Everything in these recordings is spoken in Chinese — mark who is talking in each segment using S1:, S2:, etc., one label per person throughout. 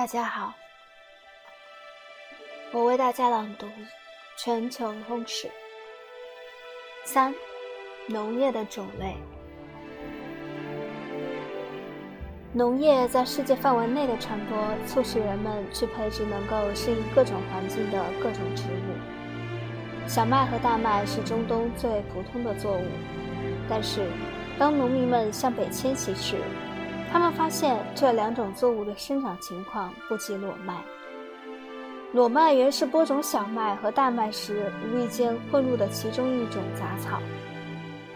S1: 大家好，我为大家朗读《全球通史》三：农业的种类。农业在世界范围内的传播，促使人们去培植能够适应各种环境的各种植物。小麦和大麦是中东最普通的作物，但是当农民们向北迁徙时，他们发现这两种作物的生长情况不及裸麦。裸麦原是播种小麦和大麦时无意间混入的其中一种杂草，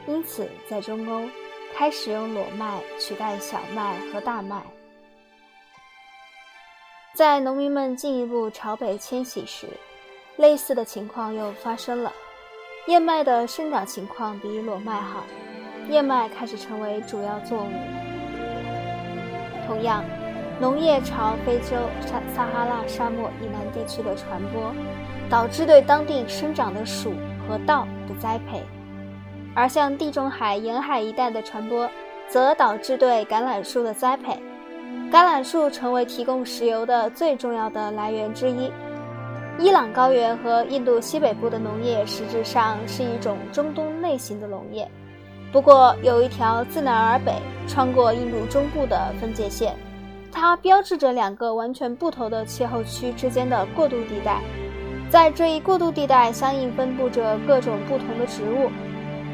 S1: 因此在中欧开始用裸麦取代小麦和大麦。在农民们进一步朝北迁徙时，类似的情况又发生了。燕麦的生长情况比裸麦好，燕麦开始成为主要作物。同样，农业朝非洲撒撒哈拉沙漠以南地区的传播，导致对当地生长的薯和稻的栽培；而向地中海沿海一带的传播，则导致对橄榄树的栽培。橄榄树成为提供石油的最重要的来源之一。伊朗高原和印度西北部的农业实质上是一种中东类型的农业。不过，有一条自南而北穿过印度中部的分界线，它标志着两个完全不同的气候区之间的过渡地带。在这一过渡地带，相应分布着各种不同的植物。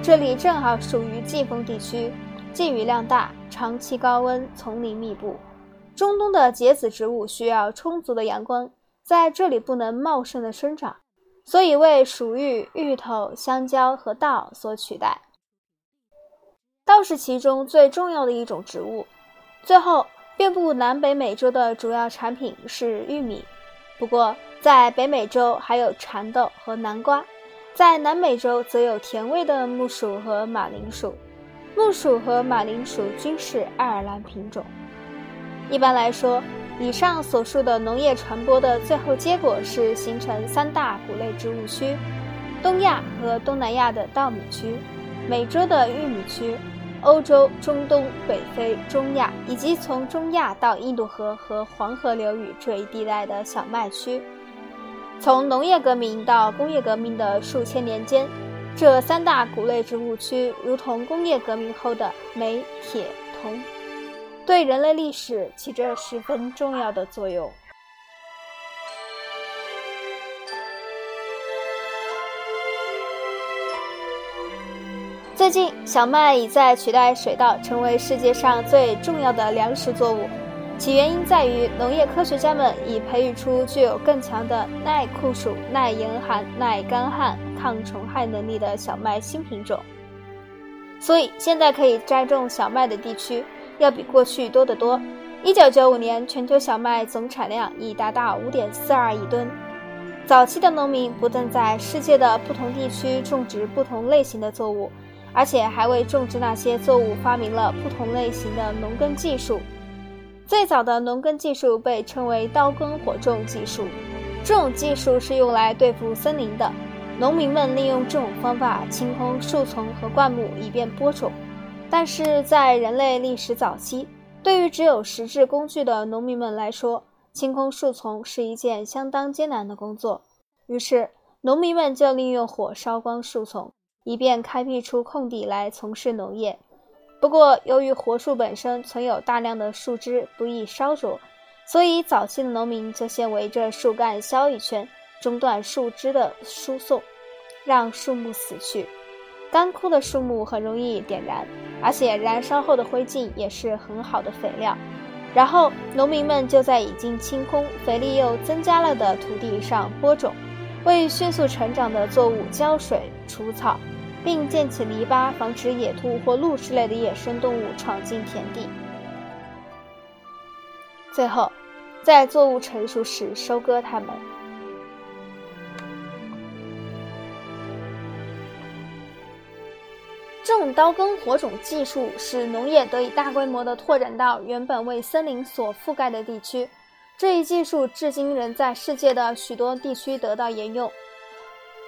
S1: 这里正好属于季风地区，季雨量大，长期高温，丛林密布。中东的结子植物需要充足的阳光，在这里不能茂盛的生长，所以为薯芋、芋头、香蕉和稻所取代。稻是其中最重要的一种植物。最后，遍布南北美洲的主要产品是玉米。不过，在北美洲还有蚕豆和南瓜，在南美洲则有甜味的木薯和马铃薯。木薯和马铃薯均是爱尔兰品种。一般来说，以上所述的农业传播的最后结果是形成三大谷类植物区：东亚和东南亚的稻米区，美洲的玉米区。欧洲、中东、北非、中亚，以及从中亚到印度河和黄河流域这一地带的小麦区，从农业革命到工业革命的数千年间，这三大谷类植物区如同工业革命后的煤、铁、铜，对人类历史起着十分重要的作用。最近，小麦已在取代水稻成为世界上最重要的粮食作物。其原因在于，农业科学家们已培育出具有更强的耐酷暑、耐严寒、耐干旱、抗虫害能力的小麦新品种。所以，现在可以栽种小麦的地区要比过去多得多。一九九五年，全球小麦总产量已达到五点四二亿吨。早期的农民不但在世界的不同地区种植不同类型的作物。而且还为种植那些作物发明了不同类型的农耕技术。最早的农耕技术被称为刀耕火种技术，这种技术是用来对付森林的。农民们利用这种方法清空树丛和灌木，以便播种。但是在人类历史早期，对于只有石质工具的农民们来说，清空树丛是一件相当艰难的工作。于是，农民们就利用火烧光树丛。以便开辟出空地来从事农业。不过，由于活树本身存有大量的树枝，不易烧灼，所以早期的农民就先围着树干削一圈，中断树枝的输送，让树木死去。干枯的树木很容易点燃，而且燃烧后的灰烬也是很好的肥料。然后，农民们就在已经清空、肥力又增加了的土地上播种。为迅速成长的作物浇水、除草，并建起篱笆，防止野兔或鹿之类的野生动物闯进田地。最后，在作物成熟时收割它们。这种刀耕火种技术使农业得以大规模地拓展到原本为森林所覆盖的地区。这一技术至今仍在世界的许多地区得到沿用。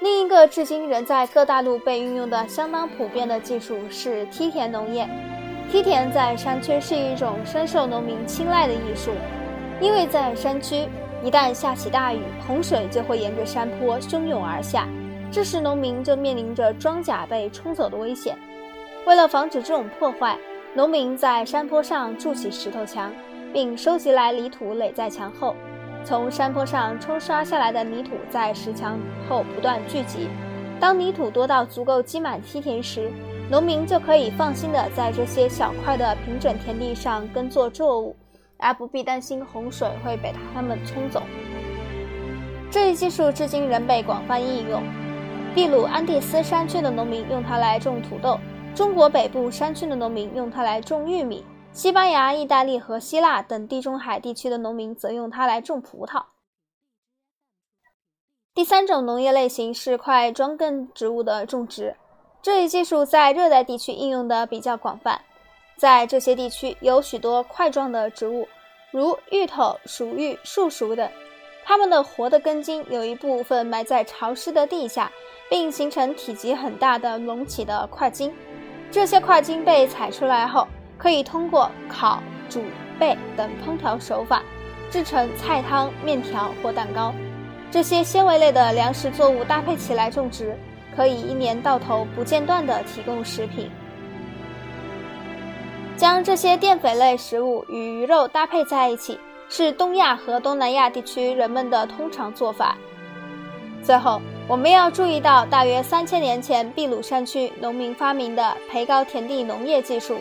S1: 另一个至今仍在各大陆被运用的相当普遍的技术是梯田农业。梯田在山区是一种深受农民青睐的艺术。因为在山区，一旦下起大雨，洪水就会沿着山坡汹涌而下，这时农民就面临着庄稼被冲走的危险。为了防止这种破坏，农民在山坡上筑起石头墙，并收集来泥土垒在墙后。从山坡上冲刷下来的泥土在石墙后不断聚集，当泥土多到足够积满梯田时，农民就可以放心的在这些小块的平整田地上耕作作物，而不必担心洪水会被它们冲走。这一技术至今仍被广泛应用。秘鲁安第斯山区的农民用它来种土豆，中国北部山区的农民用它来种玉米。西班牙、意大利和希腊等地中海地区的农民则用它来种葡萄。第三种农业类型是块桩根植物的种植，这一技术在热带地区应用的比较广泛。在这些地区有许多块状的植物，如芋头、熟芋、树熟等，它们的活的根茎有一部分埋在潮湿的地下，并形成体积很大的隆起的块茎。这些块茎被采出来后，可以通过烤、煮、焙等烹调手法制成菜汤、面条或蛋糕。这些纤维类的粮食作物搭配起来种植，可以一年到头不间断地提供食品。将这些淀粉类食物与鱼肉搭配在一起，是东亚和东南亚地区人们的通常做法。最后，我们要注意到，大约三千年前秘鲁山区农民发明的培高田地农业技术。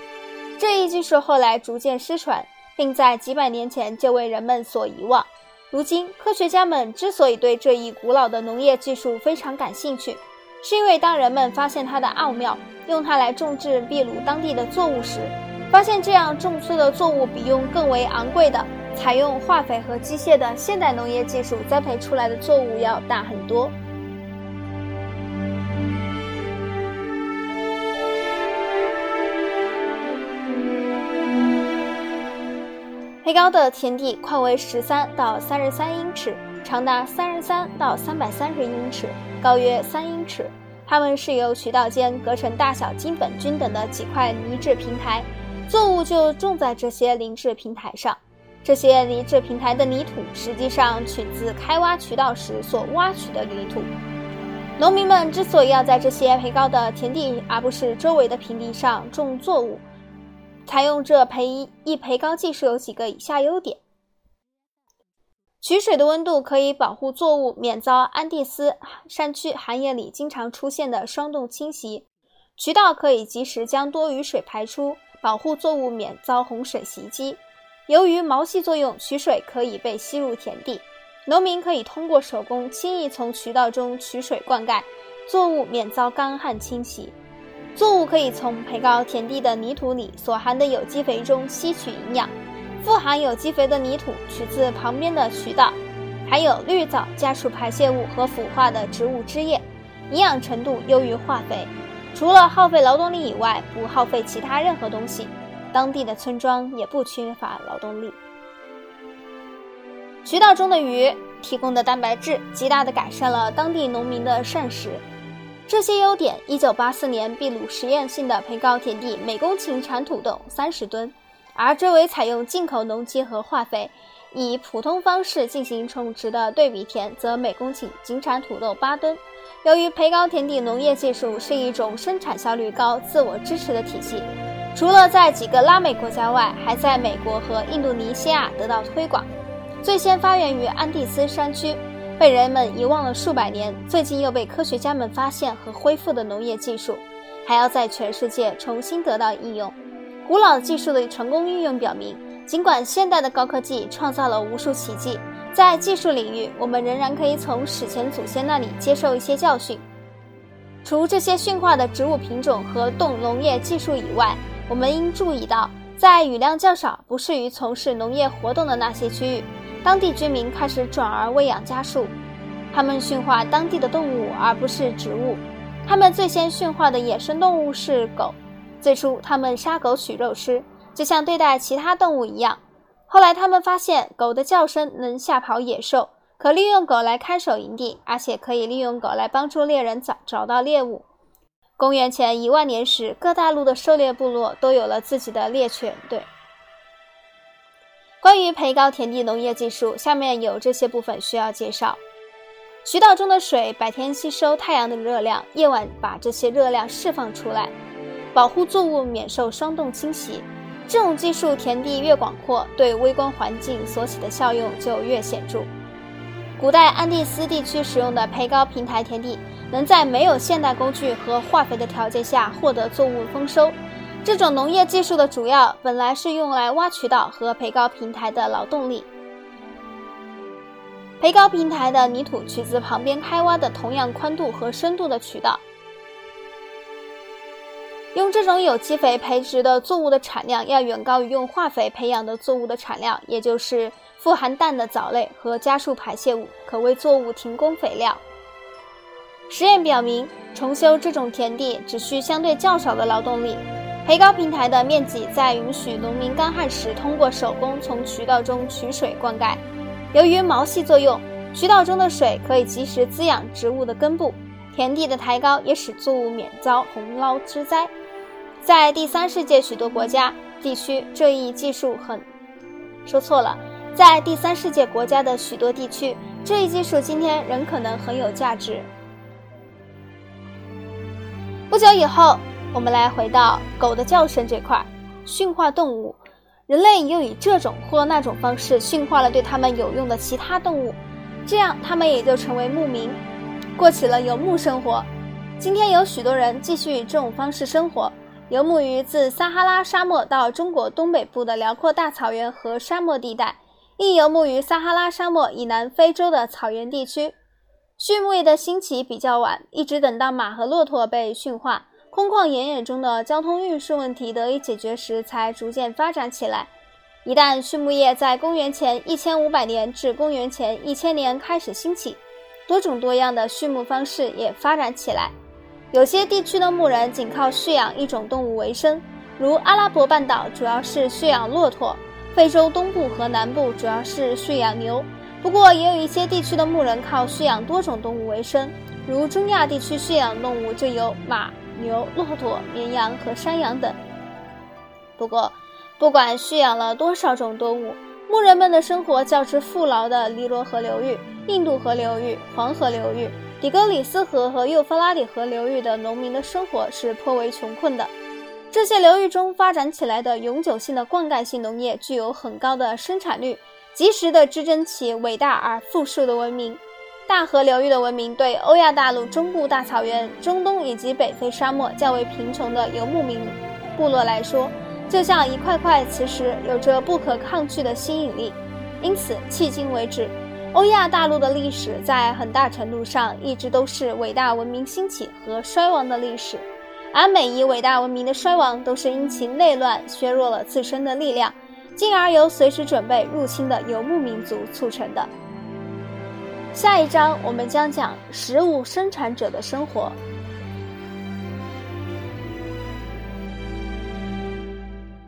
S1: 这一技术后来逐渐失传，并在几百年前就为人们所遗忘。如今，科学家们之所以对这一古老的农业技术非常感兴趣，是因为当人们发现它的奥妙，用它来种植秘鲁当地的作物时，发现这样种出的作物比用更为昂贵的、采用化肥和机械的现代农业技术栽培出来的作物要大很多。培高的田地宽为十三到三十三英尺，长达三十三到三百三十英尺，高约三英尺。它们是由渠道间隔成大小基本均等的几块泥质平台，作物就种在这些泥质平台上。这些泥质平台的泥土实际上取自开挖渠道时所挖取的泥土。农民们之所以要在这些培高的田地而不是周围的平地上种作物，采用这培一培高技术有几个以下优点：取水的温度可以保护作物免遭安第斯山区寒夜里经常出现的霜冻侵袭；渠道可以及时将多余水排出，保护作物免遭洪水袭击。由于毛细作用，取水可以被吸入田地，农民可以通过手工轻易从渠道中取水灌溉，作物免遭干旱侵袭。作物可以从培高田地的泥土里所含的有机肥中吸取营养，富含有机肥的泥土取自旁边的渠道，还有绿藻、家畜排泄物和腐化的植物汁液，营养程度优于化肥。除了耗费劳动力以外，不耗费其他任何东西。当地的村庄也不缺乏劳动力。渠道中的鱼提供的蛋白质，极大地改善了当地农民的膳食。这些优点，一九八四年秘鲁实验性的培高田地每公顷产土豆三十吨，而这为采用进口农机和化肥，以普通方式进行种植的对比田，则每公顷仅产土豆八吨。由于培高田地农业技术是一种生产效率高、自我支持的体系，除了在几个拉美国家外，还在美国和印度尼西亚得到推广。最先发源于安第斯山区。被人们遗忘了数百年，最近又被科学家们发现和恢复的农业技术，还要在全世界重新得到应用。古老技术的成功运用表明，尽管现代的高科技创造了无数奇迹，在技术领域，我们仍然可以从史前祖先那里接受一些教训。除这些驯化的植物品种和动农业技术以外，我们应注意到，在雨量较少、不适于从事农业活动的那些区域。当地居民开始转而喂养家畜，他们驯化当地的动物而不是植物。他们最先驯化的野生动物是狗，最初他们杀狗取肉吃，就像对待其他动物一样。后来他们发现狗的叫声能吓跑野兽，可利用狗来看守营地，而且可以利用狗来帮助猎人找找到猎物。公元前一万年时，各大陆的狩猎部落都有了自己的猎犬队。关于培高田地农业技术，下面有这些部分需要介绍：渠道中的水白天吸收太阳的热量，夜晚把这些热量释放出来，保护作物免受霜冻侵袭。这种技术田地越广阔，对微观环境所起的效用就越显著。古代安第斯地区使用的培高平台田地，能在没有现代工具和化肥的条件下获得作物丰收。这种农业技术的主要本来是用来挖渠道和培高平台的劳动力。培高平台的泥土取自旁边开挖的同样宽度和深度的渠道。用这种有机肥培植的作物的产量要远高于用化肥培养的作物的产量，也就是富含氮的藻类和家畜排泄物，可为作物提供肥料。实验表明，重修这种田地只需相对较少的劳动力。培高平台的面积在允许农民干旱时通过手工从渠道中取水灌溉。由于毛细作用，渠道中的水可以及时滋养植物的根部。田地的抬高也使作物免遭洪涝之灾。在第三世界许多国家地区，这一技术很……说错了，在第三世界国家的许多地区，这一技术今天仍可能很有价值。不久以后。我们来回到狗的叫声这块，驯化动物，人类又以这种或那种方式驯化了对他们有用的其他动物，这样他们也就成为牧民，过起了游牧生活。今天有许多人继续以这种方式生活，游牧于自撒哈拉沙漠到中国东北部的辽阔大草原和沙漠地带，亦游牧于撒哈拉沙漠以南非洲的草原地区。畜牧业的兴起比较晚，一直等到马和骆驼被驯化。空旷原野中的交通运输问题得以解决时，才逐渐发展起来。一旦畜牧业在公元前一千五百年至公元前一千年开始兴起，多种多样的畜牧方式也发展起来。有些地区的牧人仅靠驯养一种动物为生，如阿拉伯半岛主要是驯养骆驼，非洲东部和南部主要是驯养牛。不过，也有一些地区的牧人靠驯养多种动物为生，如中亚地区驯养动物就有马。牛、骆驼、绵羊和山羊等。不过，不管驯养了多少种动物，牧人们的生活较之富饶的尼罗河流域、印度河流域、黄河流域、底格里斯河和幼发拉底河流域的农民的生活是颇为穷困的。这些流域中发展起来的永久性的灌溉性农业具有很高的生产率，及时地支撑起伟大而富庶的文明。大河流域的文明对欧亚大陆中部大草原、中东以及北非沙漠较为贫穷的游牧民部落来说，就像一块块磁石，有着不可抗拒的吸引力。因此，迄今为止，欧亚大陆的历史在很大程度上一直都是伟大文明兴起和衰亡的历史，而每一伟大文明的衰亡都是因其内乱削弱了自身的力量，进而由随时准备入侵的游牧民族促成的。下一章我们将讲食物生产者的生活。